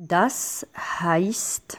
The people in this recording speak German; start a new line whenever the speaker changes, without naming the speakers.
Das heißt